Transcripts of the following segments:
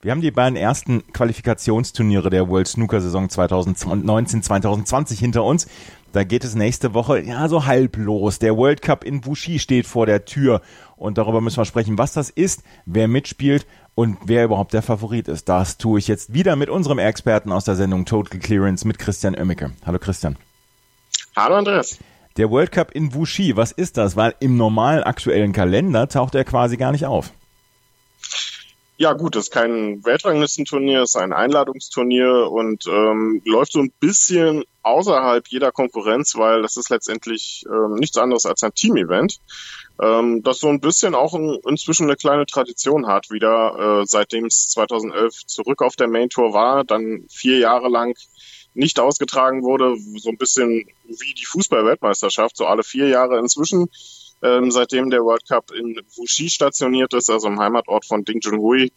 Wir haben die beiden ersten Qualifikationsturniere der World Snooker Saison 2019-2020 hinter uns. Da geht es nächste Woche ja so halb los. Der World Cup in Wuxi steht vor der Tür und darüber müssen wir sprechen, was das ist, wer mitspielt und wer überhaupt der Favorit ist. Das tue ich jetzt wieder mit unserem Experten aus der Sendung Total Clearance mit Christian Oemmicke. Hallo Christian. Hallo Andreas. Der World Cup in Wuxi, was ist das? Weil im normalen aktuellen Kalender taucht er quasi gar nicht auf. Ja gut, das ist kein Weltranglistenturnier, es ist ein Einladungsturnier und ähm, läuft so ein bisschen außerhalb jeder Konkurrenz, weil das ist letztendlich ähm, nichts anderes als ein Team-Event, ähm, das so ein bisschen auch ein, inzwischen eine kleine Tradition hat, wieder äh, seitdem es 2011 zurück auf der Main Tour war, dann vier Jahre lang nicht ausgetragen wurde, so ein bisschen wie die Fußball-Weltmeisterschaft, so alle vier Jahre inzwischen ähm, seitdem der World Cup in Wuxi stationiert ist, also im Heimatort von Ding Junhui,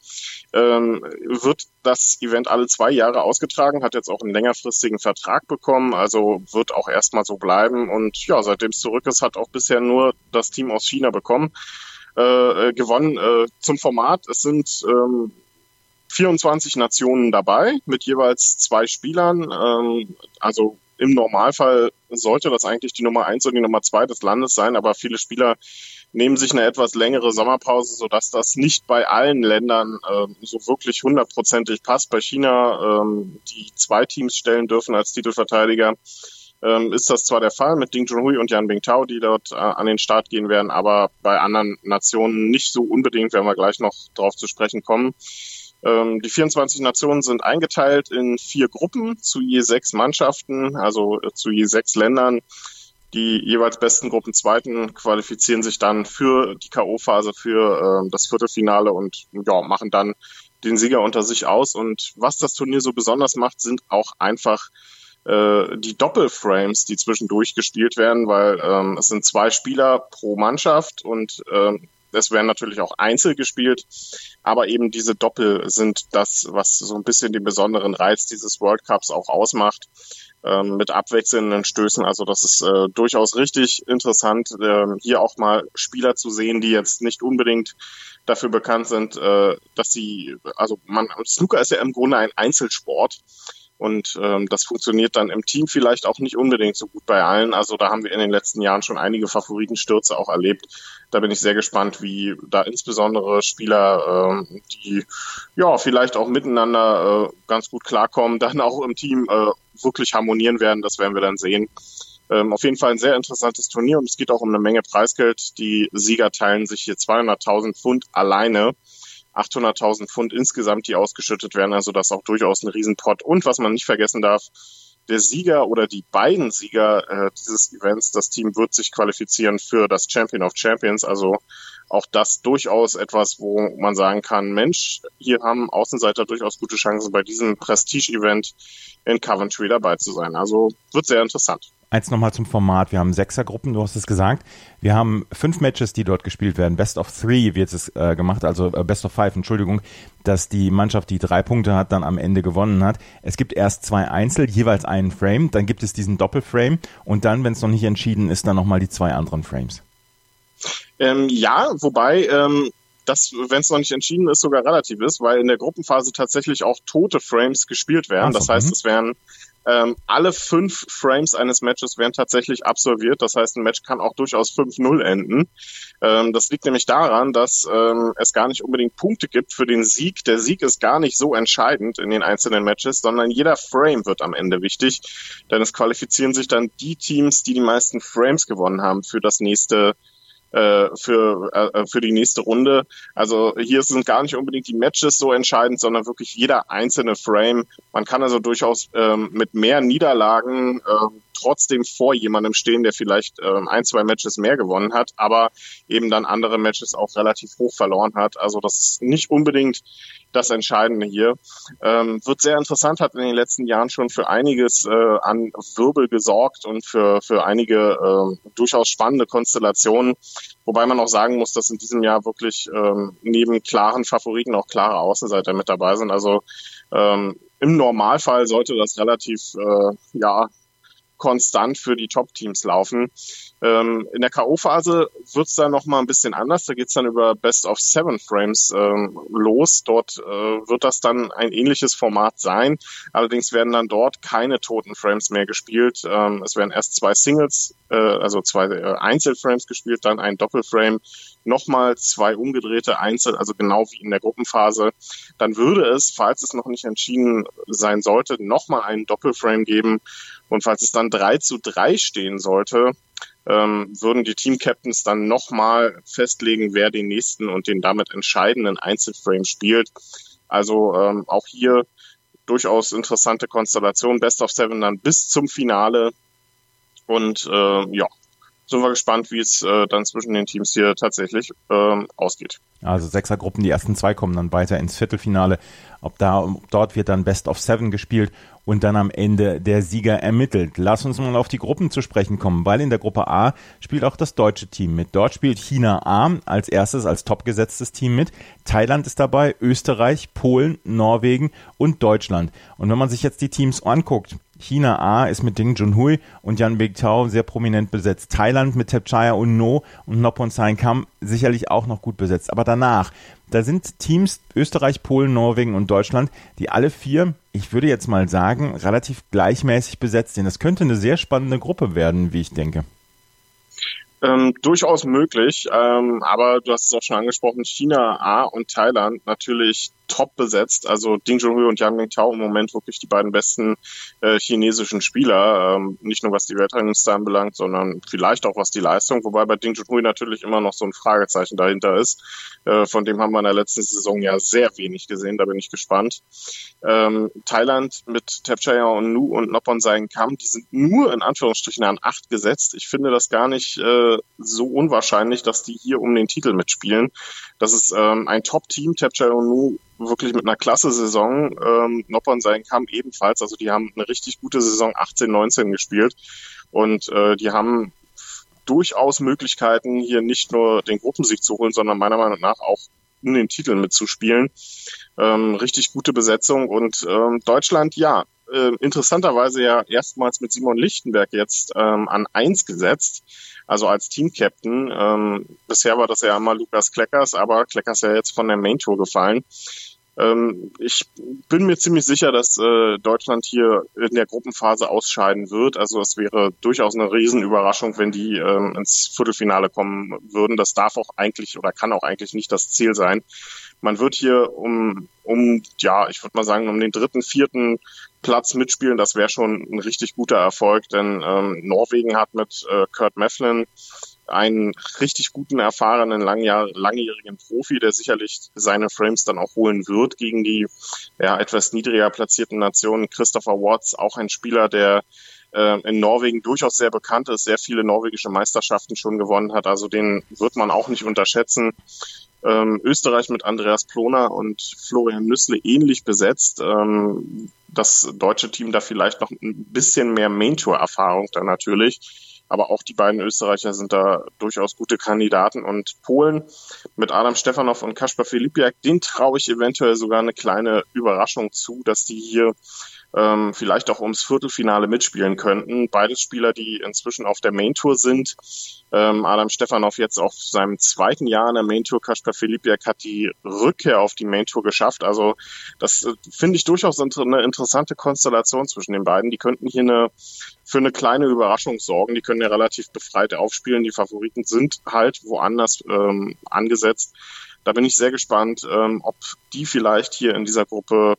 ähm, wird das Event alle zwei Jahre ausgetragen, hat jetzt auch einen längerfristigen Vertrag bekommen, also wird auch erstmal so bleiben. Und ja, seitdem es zurück ist, hat auch bisher nur das Team aus China bekommen. Äh, äh gewonnen äh, zum Format. Es sind ähm, 24 Nationen dabei mit jeweils zwei Spielern. Ähm, also im Normalfall sollte das eigentlich die Nummer eins und die Nummer zwei des Landes sein, aber viele Spieler nehmen sich eine etwas längere Sommerpause, sodass das nicht bei allen Ländern äh, so wirklich hundertprozentig passt. Bei China, ähm, die zwei Teams stellen dürfen als Titelverteidiger, ähm, ist das zwar der Fall mit Ding Junhui und Yan Bingtao, die dort äh, an den Start gehen werden, aber bei anderen Nationen nicht so unbedingt, werden wir gleich noch darauf zu sprechen kommen. Ähm, die 24 Nationen sind eingeteilt in vier Gruppen zu je sechs Mannschaften, also äh, zu je sechs Ländern. Die jeweils besten Gruppenzweiten qualifizieren sich dann für die K.O.-Phase, für äh, das Viertelfinale und ja, machen dann den Sieger unter sich aus. Und was das Turnier so besonders macht, sind auch einfach äh, die Doppelframes, die zwischendurch gespielt werden, weil ähm, es sind zwei Spieler pro Mannschaft und ähm, es werden natürlich auch Einzel gespielt, aber eben diese Doppel sind das, was so ein bisschen den besonderen Reiz dieses World Cups auch ausmacht, ähm, mit abwechselnden Stößen. Also das ist äh, durchaus richtig interessant, äh, hier auch mal Spieler zu sehen, die jetzt nicht unbedingt dafür bekannt sind, äh, dass sie, also man, Snooker ist ja im Grunde ein Einzelsport. Und ähm, das funktioniert dann im Team vielleicht auch nicht unbedingt so gut bei allen. Also da haben wir in den letzten Jahren schon einige Favoritenstürze auch erlebt. Da bin ich sehr gespannt, wie da insbesondere Spieler, ähm, die ja vielleicht auch miteinander äh, ganz gut klarkommen, dann auch im Team äh, wirklich harmonieren werden. Das werden wir dann sehen. Ähm, auf jeden Fall ein sehr interessantes Turnier und es geht auch um eine Menge Preisgeld. Die Sieger teilen sich hier 200.000 Pfund alleine. 800.000 Pfund insgesamt, die ausgeschüttet werden. Also das ist auch durchaus ein Riesenpott. Und was man nicht vergessen darf, der Sieger oder die beiden Sieger äh, dieses Events, das Team wird sich qualifizieren für das Champion of Champions. Also auch das durchaus etwas, wo man sagen kann, Mensch, hier haben Außenseiter durchaus gute Chancen, bei diesem Prestige-Event in Coventry dabei zu sein. Also wird sehr interessant. Eins nochmal zum Format. Wir haben Sechsergruppen, du hast es gesagt. Wir haben fünf Matches, die dort gespielt werden. Best of Three wird es äh, gemacht, also äh, Best of Five, Entschuldigung, dass die Mannschaft, die drei Punkte hat, dann am Ende gewonnen hat. Es gibt erst zwei Einzel, jeweils einen Frame, dann gibt es diesen Doppelframe und dann, wenn es noch nicht entschieden ist, dann nochmal die zwei anderen Frames. Ähm, ja, wobei ähm, das, wenn es noch nicht entschieden ist, sogar relativ ist, weil in der Gruppenphase tatsächlich auch tote Frames gespielt werden. So, das heißt, mhm. es werden ähm, alle fünf Frames eines Matches werden tatsächlich absolviert. Das heißt, ein Match kann auch durchaus 5-0 enden. Ähm, das liegt nämlich daran, dass ähm, es gar nicht unbedingt Punkte gibt für den Sieg. Der Sieg ist gar nicht so entscheidend in den einzelnen Matches, sondern jeder Frame wird am Ende wichtig. Denn es qualifizieren sich dann die Teams, die die meisten Frames gewonnen haben für das nächste äh, für, äh, für die nächste Runde. Also hier sind gar nicht unbedingt die Matches so entscheidend, sondern wirklich jeder einzelne Frame. Man kann also durchaus ähm, mit mehr Niederlagen äh, trotzdem vor jemandem stehen, der vielleicht ähm, ein, zwei Matches mehr gewonnen hat, aber eben dann andere Matches auch relativ hoch verloren hat. Also das ist nicht unbedingt das Entscheidende hier. Ähm, wird sehr interessant, hat in den letzten Jahren schon für einiges äh, an Wirbel gesorgt und für, für einige äh, durchaus spannende Konstellationen. Wobei man auch sagen muss, dass in diesem Jahr wirklich ähm, neben klaren Favoriten auch klare Außenseiter mit dabei sind. Also ähm, im Normalfall sollte das relativ äh, ja konstant für die Top-Teams laufen. Ähm, in der K.O.-Phase wird's dann noch mal ein bisschen anders. Da geht's dann über Best of Seven Frames ähm, los. Dort äh, wird das dann ein ähnliches Format sein. Allerdings werden dann dort keine toten Frames mehr gespielt. Ähm, es werden erst zwei Singles, äh, also zwei äh, Einzelframes gespielt, dann ein Doppelframe nochmal zwei umgedrehte Einzel, also genau wie in der Gruppenphase. Dann würde es, falls es noch nicht entschieden sein sollte, nochmal einen Doppelframe geben. Und falls es dann drei zu drei stehen sollte, ähm, würden die Team-Captains dann nochmal festlegen, wer den nächsten und den damit entscheidenden Einzelframe spielt. Also ähm, auch hier durchaus interessante Konstellation. Best of Seven dann bis zum Finale. Und äh, ja, sind wir gespannt, wie es äh, dann zwischen den Teams hier tatsächlich ähm, ausgeht. Also Sechsergruppen, die ersten zwei kommen dann weiter ins Viertelfinale. Ob da, dort wird dann Best of Seven gespielt und dann am Ende der Sieger ermittelt. Lass uns mal auf die Gruppen zu sprechen kommen, weil in der Gruppe A spielt auch das deutsche Team mit. Dort spielt China A als erstes, als topgesetztes Team mit. Thailand ist dabei, Österreich, Polen, Norwegen und Deutschland. Und wenn man sich jetzt die Teams anguckt, China A ist mit Ding Junhui und Yan Bingtao sehr prominent besetzt. Thailand mit Tepchaya und No und Nopon Sain Kam sicherlich auch noch gut besetzt. Aber danach, da sind Teams Österreich, Polen, Norwegen und Deutschland, die alle vier, ich würde jetzt mal sagen, relativ gleichmäßig besetzt sind. Das könnte eine sehr spannende Gruppe werden, wie ich denke. Ähm, durchaus möglich, ähm, aber du hast es auch schon angesprochen, China A und Thailand natürlich top besetzt. Also Ding Junhui und Yang Mingtao im Moment wirklich die beiden besten äh, chinesischen Spieler. Ähm, nicht nur was die Weltrangliste anbelangt, sondern vielleicht auch was die Leistung. Wobei bei Ding Junhui natürlich immer noch so ein Fragezeichen dahinter ist. Äh, von dem haben wir in der letzten Saison ja sehr wenig gesehen. Da bin ich gespannt. Ähm, Thailand mit Tapchaya und Nu und Noppon Sein Kam, die sind nur in Anführungsstrichen an acht gesetzt. Ich finde das gar nicht äh, so unwahrscheinlich, dass die hier um den Titel mitspielen. Das ist ähm, ein Top-Team. Tapchaya und Nu wirklich mit einer klasse Saison. Ähm, Noppern sein kam ebenfalls. Also die haben eine richtig gute Saison 18, 19 gespielt. Und äh, die haben durchaus Möglichkeiten, hier nicht nur den Gruppensieg zu holen, sondern meiner Meinung nach auch um den Titel mitzuspielen. Ähm, richtig gute Besetzung. Und ähm, Deutschland, ja, äh, interessanterweise ja erstmals mit Simon Lichtenberg jetzt ähm, an eins gesetzt also als Team-Captain. Ähm, bisher war das ja immer Lukas Kleckers, aber Kleckers ja jetzt von der Main Tour gefallen. Ähm, ich bin mir ziemlich sicher, dass äh, Deutschland hier in der Gruppenphase ausscheiden wird. Also es wäre durchaus eine Riesenüberraschung, wenn die ähm, ins Viertelfinale kommen würden. Das darf auch eigentlich oder kann auch eigentlich nicht das Ziel sein. Man wird hier um, um ja, ich würde mal sagen, um den dritten, vierten Platz mitspielen. Das wäre schon ein richtig guter Erfolg, denn ähm, Norwegen hat mit äh, Kurt Mefflin einen richtig guten, erfahrenen, langjahr, langjährigen Profi, der sicherlich seine Frames dann auch holen wird gegen die ja, etwas niedriger platzierten Nationen. Christopher Watts, auch ein Spieler, der äh, in Norwegen durchaus sehr bekannt ist, sehr viele norwegische Meisterschaften schon gewonnen hat. Also den wird man auch nicht unterschätzen. Ähm, Österreich mit Andreas Ploner und Florian Nüssle ähnlich besetzt. Ähm, das deutsche Team da vielleicht noch ein bisschen mehr Main-Tour-Erfahrung dann natürlich aber auch die beiden Österreicher sind da durchaus gute Kandidaten. Und Polen mit Adam Stefanov und Kaspar Filipiak, den traue ich eventuell sogar eine kleine Überraschung zu, dass die hier ähm, vielleicht auch ums Viertelfinale mitspielen könnten. Beides Spieler, die inzwischen auf der Main Tour sind. Ähm, Adam Stefanov jetzt auf seinem zweiten Jahr in der Main Tour. Kaspar Filipiak hat die Rückkehr auf die Main Tour geschafft. Also das äh, finde ich durchaus eine interessante Konstellation zwischen den beiden. Die könnten hier eine für eine kleine Überraschung sorgen. Die können ja relativ befreit aufspielen. Die Favoriten sind halt woanders ähm, angesetzt. Da bin ich sehr gespannt, ähm, ob die vielleicht hier in dieser Gruppe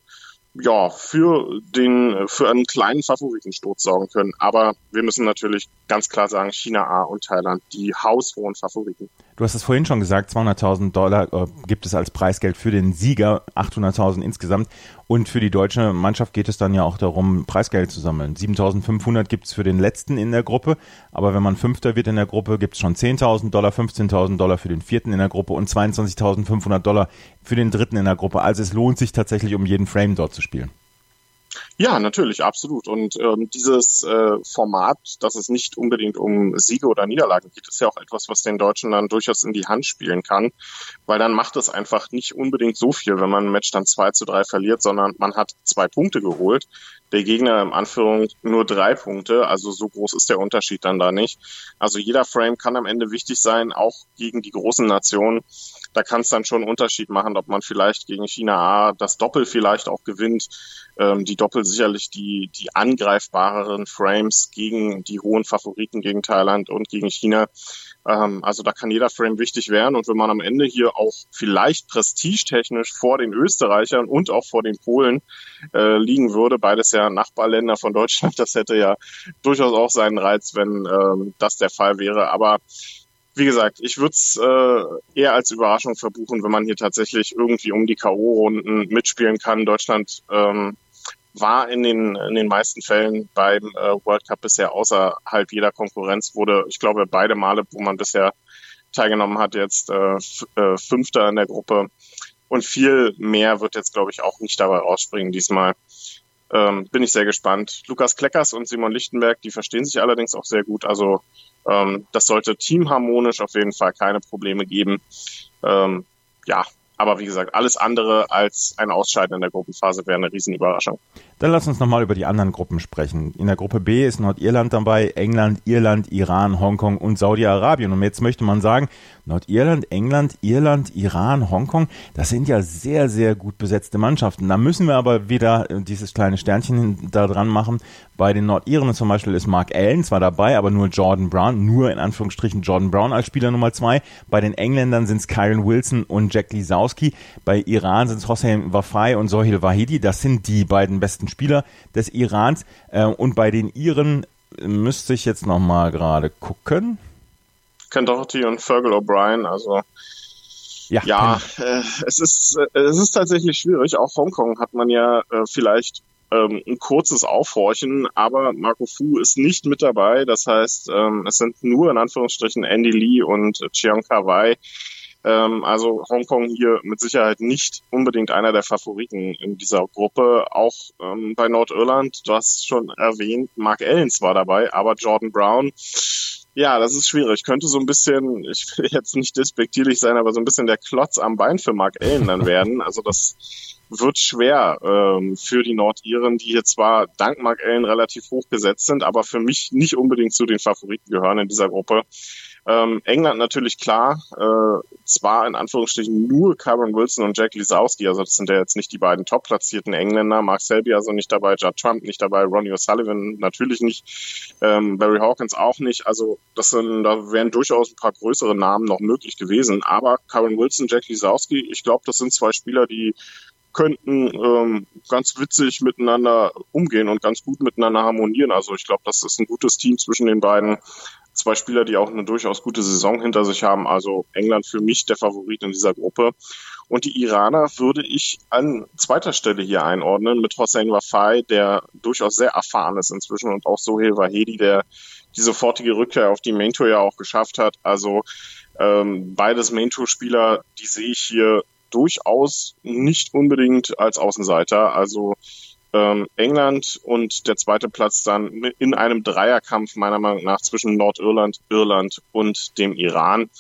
ja, für den, für einen kleinen Favoritensturz sorgen können. Aber wir müssen natürlich ganz klar sagen, China A und Thailand die haushohen Favoriten. Du hast es vorhin schon gesagt, 200.000 Dollar äh, gibt es als Preisgeld für den Sieger, 800.000 insgesamt. Und für die deutsche Mannschaft geht es dann ja auch darum, Preisgeld zu sammeln. 7.500 gibt es für den letzten in der Gruppe. Aber wenn man Fünfter wird in der Gruppe, gibt es schon 10.000 Dollar, 15.000 Dollar für den vierten in der Gruppe und 22.500 Dollar für den dritten in der Gruppe. Also es lohnt sich tatsächlich, um jeden Frame dort zu spielen. Ja, natürlich, absolut. Und ähm, dieses äh, Format, dass es nicht unbedingt um Siege oder Niederlagen geht, ist ja auch etwas, was den Deutschen dann durchaus in die Hand spielen kann, weil dann macht es einfach nicht unbedingt so viel, wenn man ein Match dann 2 zu 3 verliert, sondern man hat zwei Punkte geholt. Der Gegner im Anführung nur drei Punkte, also so groß ist der Unterschied dann da nicht. Also jeder Frame kann am Ende wichtig sein, auch gegen die großen Nationen da kann es dann schon einen Unterschied machen, ob man vielleicht gegen China A das Doppel vielleicht auch gewinnt. Ähm, die Doppel sicherlich die, die angreifbareren Frames gegen die hohen Favoriten gegen Thailand und gegen China. Ähm, also da kann jeder Frame wichtig werden. Und wenn man am Ende hier auch vielleicht prestigetechnisch vor den Österreichern und auch vor den Polen äh, liegen würde, beides ja Nachbarländer von Deutschland, das hätte ja durchaus auch seinen Reiz, wenn ähm, das der Fall wäre. Aber wie gesagt, ich würde es äh, eher als Überraschung verbuchen, wenn man hier tatsächlich irgendwie um die K.O.-Runden mitspielen kann. Deutschland ähm, war in den, in den meisten Fällen beim äh, World Cup bisher außerhalb jeder Konkurrenz, wurde, ich glaube, beide Male, wo man bisher teilgenommen hat, jetzt äh, äh, Fünfter in der Gruppe. Und viel mehr wird jetzt, glaube ich, auch nicht dabei rausspringen diesmal. Ähm, bin ich sehr gespannt. Lukas Kleckers und Simon Lichtenberg, die verstehen sich allerdings auch sehr gut. Also ähm, das sollte teamharmonisch auf jeden Fall keine Probleme geben. Ähm, ja, aber wie gesagt, alles andere als ein Ausscheiden in der Gruppenphase wäre eine Riesenüberraschung. Dann lass uns nochmal über die anderen Gruppen sprechen. In der Gruppe B ist Nordirland dabei, England, Irland, Iran, Hongkong und Saudi-Arabien. Und jetzt möchte man sagen, Nordirland, England, Irland, Iran, Hongkong, das sind ja sehr, sehr gut besetzte Mannschaften. Da müssen wir aber wieder dieses kleine Sternchen da dran machen. Bei den Nordiren zum Beispiel ist Mark Allen zwar dabei, aber nur Jordan Brown, nur in Anführungsstrichen Jordan Brown als Spieler Nummer zwei. Bei den Engländern sind es Kyron Wilson und Jack Lisowski. Bei Iran sind es Hossein Wafai und Sohil Wahidi. Das sind die beiden besten Spieler des Irans. Äh, und bei den Iren müsste ich jetzt nochmal gerade gucken. Ken Doherty und Fergal O'Brien, also ja, ja äh, es ist äh, es ist tatsächlich schwierig. Auch Hongkong hat man ja äh, vielleicht ähm, ein kurzes Aufhorchen, aber Marco Fu ist nicht mit dabei. Das heißt, ähm, es sind nur in Anführungsstrichen Andy Lee und Chiang Kai ähm, also Hongkong hier mit Sicherheit nicht unbedingt einer der Favoriten in dieser Gruppe. Auch ähm, bei Nordirland, du hast schon erwähnt, Mark Ellens war dabei, aber Jordan Brown, ja, das ist schwierig. Könnte so ein bisschen, ich will jetzt nicht despektierlich sein, aber so ein bisschen der Klotz am Bein für Mark Ellen dann werden. Also das wird schwer ähm, für die Nordiren, die hier zwar dank Mark Ellen relativ hoch gesetzt sind, aber für mich nicht unbedingt zu den Favoriten gehören in dieser Gruppe. Ähm, England natürlich klar, äh, zwar in Anführungsstrichen nur Cameron Wilson und Jack Lisowski, also das sind ja jetzt nicht die beiden top platzierten Engländer, Mark Selby also nicht dabei, Judd Trump nicht dabei, Ronnie O'Sullivan natürlich nicht, ähm, Barry Hawkins auch nicht, also das sind, da wären durchaus ein paar größere Namen noch möglich gewesen, aber Cameron Wilson, Jack Lisowski, ich glaube, das sind zwei Spieler, die könnten ähm, ganz witzig miteinander umgehen und ganz gut miteinander harmonieren. Also ich glaube, das ist ein gutes Team zwischen den beiden zwei Spieler, die auch eine durchaus gute Saison hinter sich haben. Also England für mich der Favorit in dieser Gruppe. Und die Iraner würde ich an zweiter Stelle hier einordnen mit Hossein Wafai, der durchaus sehr erfahren ist inzwischen und auch Sohail Wahedi, der die sofortige Rückkehr auf die Main Tour ja auch geschafft hat. Also ähm, beides Main Tour Spieler, die sehe ich hier durchaus nicht unbedingt als Außenseiter. Also ähm, England und der zweite Platz dann in einem Dreierkampf meiner Meinung nach zwischen Nordirland, Irland und dem Iran.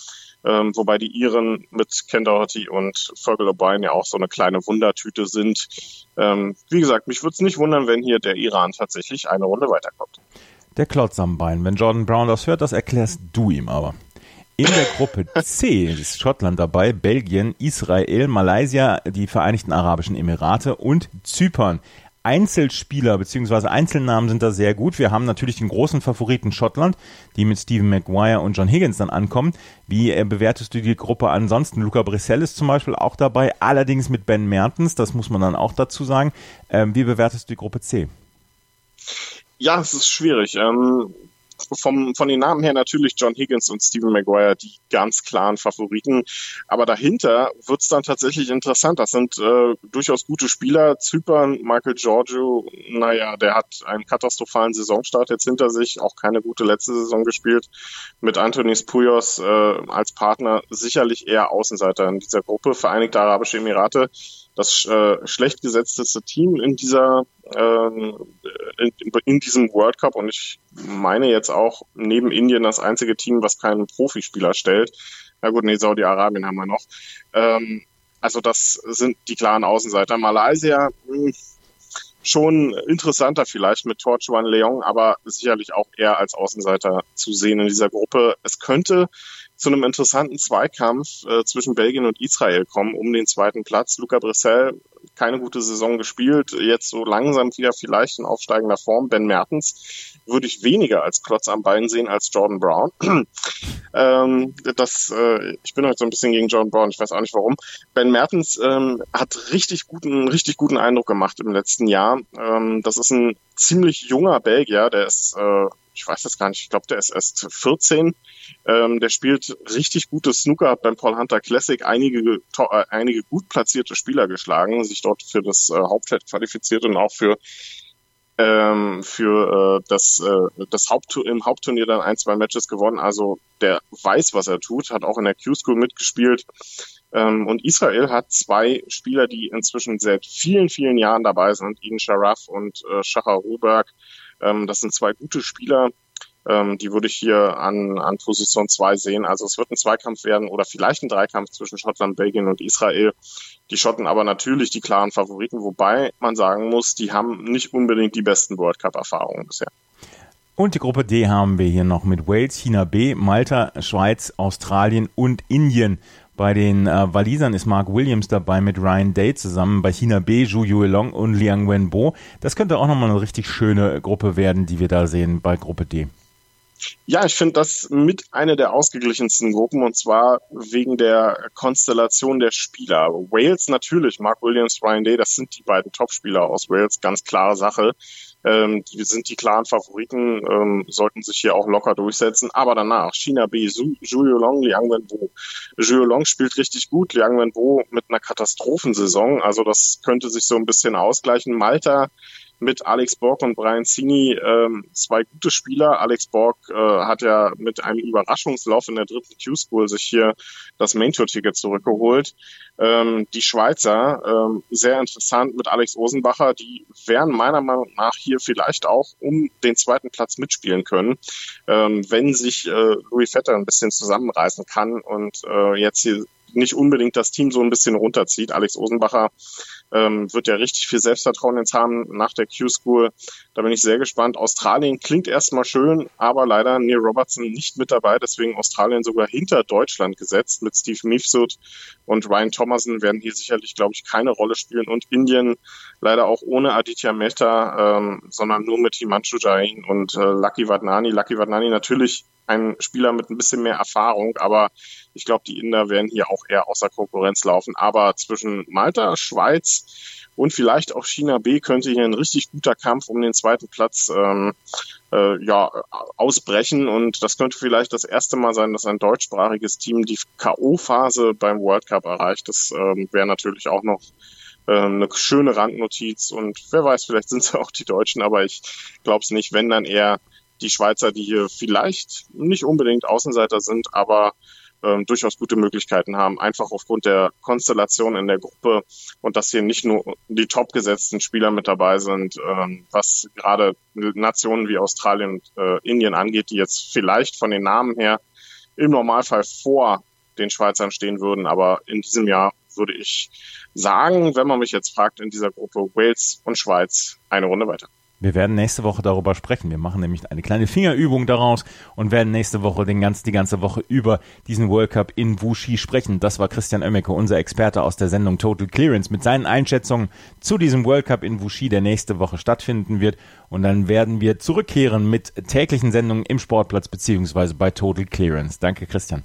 Ähm, wobei die Iren mit Ken Doherty und Fergal O'Brien ja auch so eine kleine Wundertüte sind. Ähm, wie gesagt, mich würde es nicht wundern, wenn hier der Iran tatsächlich eine Runde weiterkommt. Der Klotz am Bein. Wenn Jordan Brown das hört, das erklärst du ihm aber. In der Gruppe C ist Schottland dabei, Belgien, Israel, Malaysia, die Vereinigten Arabischen Emirate und Zypern. Einzelspieler bzw. Einzelnamen sind da sehr gut. Wir haben natürlich den großen Favoriten Schottland, die mit Stephen Maguire und John Higgins dann ankommen. Wie äh, bewertest du die Gruppe ansonsten? Luca Brissell ist zum Beispiel auch dabei, allerdings mit Ben Mertens, das muss man dann auch dazu sagen. Ähm, wie bewertest du die Gruppe C? Ja, es ist schwierig. Ähm, vom, von den Namen her natürlich John Higgins und Stephen Maguire die ganz klaren Favoriten. Aber dahinter wird's dann tatsächlich interessant. Das sind äh, durchaus gute Spieler. Zypern, Michael Giorgio, naja, der hat einen katastrophalen Saisonstart jetzt hinter sich, auch keine gute letzte Saison gespielt. Mit Antonis Puyos äh, als Partner sicherlich eher Außenseiter in dieser Gruppe. Vereinigte Arabische Emirate das äh, schlecht gesetzteste Team in dieser ähm, in, in, diesem World Cup und ich meine jetzt auch neben Indien das einzige Team, was keinen Profispieler stellt. Na gut, nee, Saudi-Arabien haben wir noch. Ähm, also das sind die klaren Außenseiter. Malaysia, mh, hm, schon interessanter vielleicht mit Torchuan Leong, aber sicherlich auch eher als Außenseiter zu sehen in dieser Gruppe. Es könnte zu einem interessanten Zweikampf äh, zwischen Belgien und Israel kommen um den zweiten Platz. Luca Brissell keine gute Saison gespielt, jetzt so langsam wieder vielleicht in aufsteigender Form. Ben Mertens würde ich weniger als Klotz am Bein sehen als Jordan Brown. ähm, das, äh, ich bin heute so ein bisschen gegen Jordan Brown, ich weiß auch nicht warum. Ben Mertens ähm, hat richtig guten, richtig guten Eindruck gemacht im letzten Jahr. Ähm, das ist ein ziemlich junger Belgier, der ist äh, ich weiß das gar nicht, ich glaube, der ist erst 14. Ähm, der spielt richtig gutes Snooker, hat beim Paul Hunter Classic einige, äh, einige gut platzierte Spieler geschlagen, sich dort für das äh, Hauptfeld qualifiziert und auch für ähm, für äh, das, äh, das Haupt im Hauptturnier dann ein, zwei Matches gewonnen. Also der weiß, was er tut, hat auch in der Q-School mitgespielt. Ähm, und Israel hat zwei Spieler, die inzwischen seit vielen, vielen Jahren dabei sind, Ian Sharaf und äh, Shachar Ruberg. Ähm, das sind zwei gute Spieler. Ähm, die würde ich hier an, an Position 2 sehen. Also es wird ein Zweikampf werden oder vielleicht ein Dreikampf zwischen Schottland, Belgien und Israel. Die Schotten aber natürlich die klaren Favoriten, wobei man sagen muss, die haben nicht unbedingt die besten World Cup-Erfahrungen bisher. Und die Gruppe D haben wir hier noch mit Wales, China B, Malta, Schweiz, Australien und Indien. Bei den äh, Walisern ist Mark Williams dabei mit Ryan Day zusammen. Bei China B, Zhu Yuelong und Liang Wenbo. Das könnte auch nochmal eine richtig schöne Gruppe werden, die wir da sehen bei Gruppe D. Ja, ich finde das mit einer der ausgeglichensten Gruppen und zwar wegen der Konstellation der Spieler. Wales natürlich, Mark Williams, Ryan Day, das sind die beiden Topspieler aus Wales, ganz klare Sache. Ähm, die sind die klaren Favoriten, ähm, sollten sich hier auch locker durchsetzen. Aber danach, China B, Julio Long, Liang Wenbo. Julio Long spielt richtig gut, Liang Wenbo mit einer Katastrophensaison. Also das könnte sich so ein bisschen ausgleichen. Malta mit Alex Borg und Brian Cini ähm, zwei gute Spieler. Alex Borg äh, hat ja mit einem Überraschungslauf in der dritten Q-School sich hier das Main-Tour-Ticket zurückgeholt. Ähm, die Schweizer, ähm, sehr interessant mit Alex Osenbacher, die werden meiner Meinung nach hier vielleicht auch um den zweiten Platz mitspielen können, ähm, wenn sich äh, Louis Vetter ein bisschen zusammenreißen kann und äh, jetzt hier nicht unbedingt das Team so ein bisschen runterzieht. Alex Osenbacher ähm, wird ja richtig viel Selbstvertrauen jetzt haben nach der Q-School. Da bin ich sehr gespannt. Australien klingt erstmal schön, aber leider Neil Robertson nicht mit dabei. Deswegen Australien sogar hinter Deutschland gesetzt mit Steve Mifsud und Ryan Thomason werden hier sicherlich, glaube ich, keine Rolle spielen. Und Indien leider auch ohne Aditya Mehta, ähm, sondern nur mit Himanshu Jain und äh, Lucky Vadnani. Lucky Vadnani natürlich ein Spieler mit ein bisschen mehr Erfahrung, aber ich glaube, die Inder werden hier auch eher außer Konkurrenz laufen. Aber zwischen Malta, Schweiz und vielleicht auch China B könnte hier ein richtig guter Kampf um den zweiten Platz ähm, äh, ja, ausbrechen. Und das könnte vielleicht das erste Mal sein, dass ein deutschsprachiges Team die K.O.-Phase beim World Cup erreicht. Das ähm, wäre natürlich auch noch ähm, eine schöne Randnotiz und wer weiß, vielleicht sind es auch die Deutschen, aber ich glaube es nicht, wenn dann eher die Schweizer, die hier vielleicht nicht unbedingt Außenseiter sind, aber ähm, durchaus gute Möglichkeiten haben, einfach aufgrund der Konstellation in der Gruppe und dass hier nicht nur die topgesetzten Spieler mit dabei sind, ähm, was gerade Nationen wie Australien und äh, Indien angeht, die jetzt vielleicht von den Namen her im Normalfall vor den Schweizern stehen würden, aber in diesem Jahr würde ich sagen, wenn man mich jetzt fragt, in dieser Gruppe Wales und Schweiz eine Runde weiter. Wir werden nächste Woche darüber sprechen. Wir machen nämlich eine kleine Fingerübung daraus und werden nächste Woche den ganz, die ganze Woche über diesen World Cup in Wuxi sprechen. Das war Christian Oemmeke, unser Experte aus der Sendung Total Clearance, mit seinen Einschätzungen zu diesem World Cup in Wuxi, der nächste Woche stattfinden wird. Und dann werden wir zurückkehren mit täglichen Sendungen im Sportplatz beziehungsweise bei Total Clearance. Danke, Christian.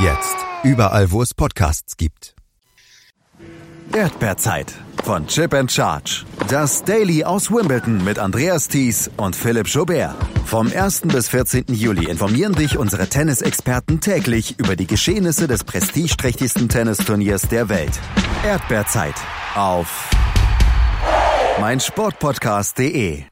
Jetzt. Überall, wo es Podcasts gibt. Erdbeerzeit von Chip and Charge. Das Daily aus Wimbledon mit Andreas Thies und Philipp Jobert. Vom 1. bis 14. Juli informieren dich unsere Tennisexperten täglich über die Geschehnisse des prestigeträchtigsten Tennisturniers der Welt. Erdbeerzeit auf meinsportpodcast.de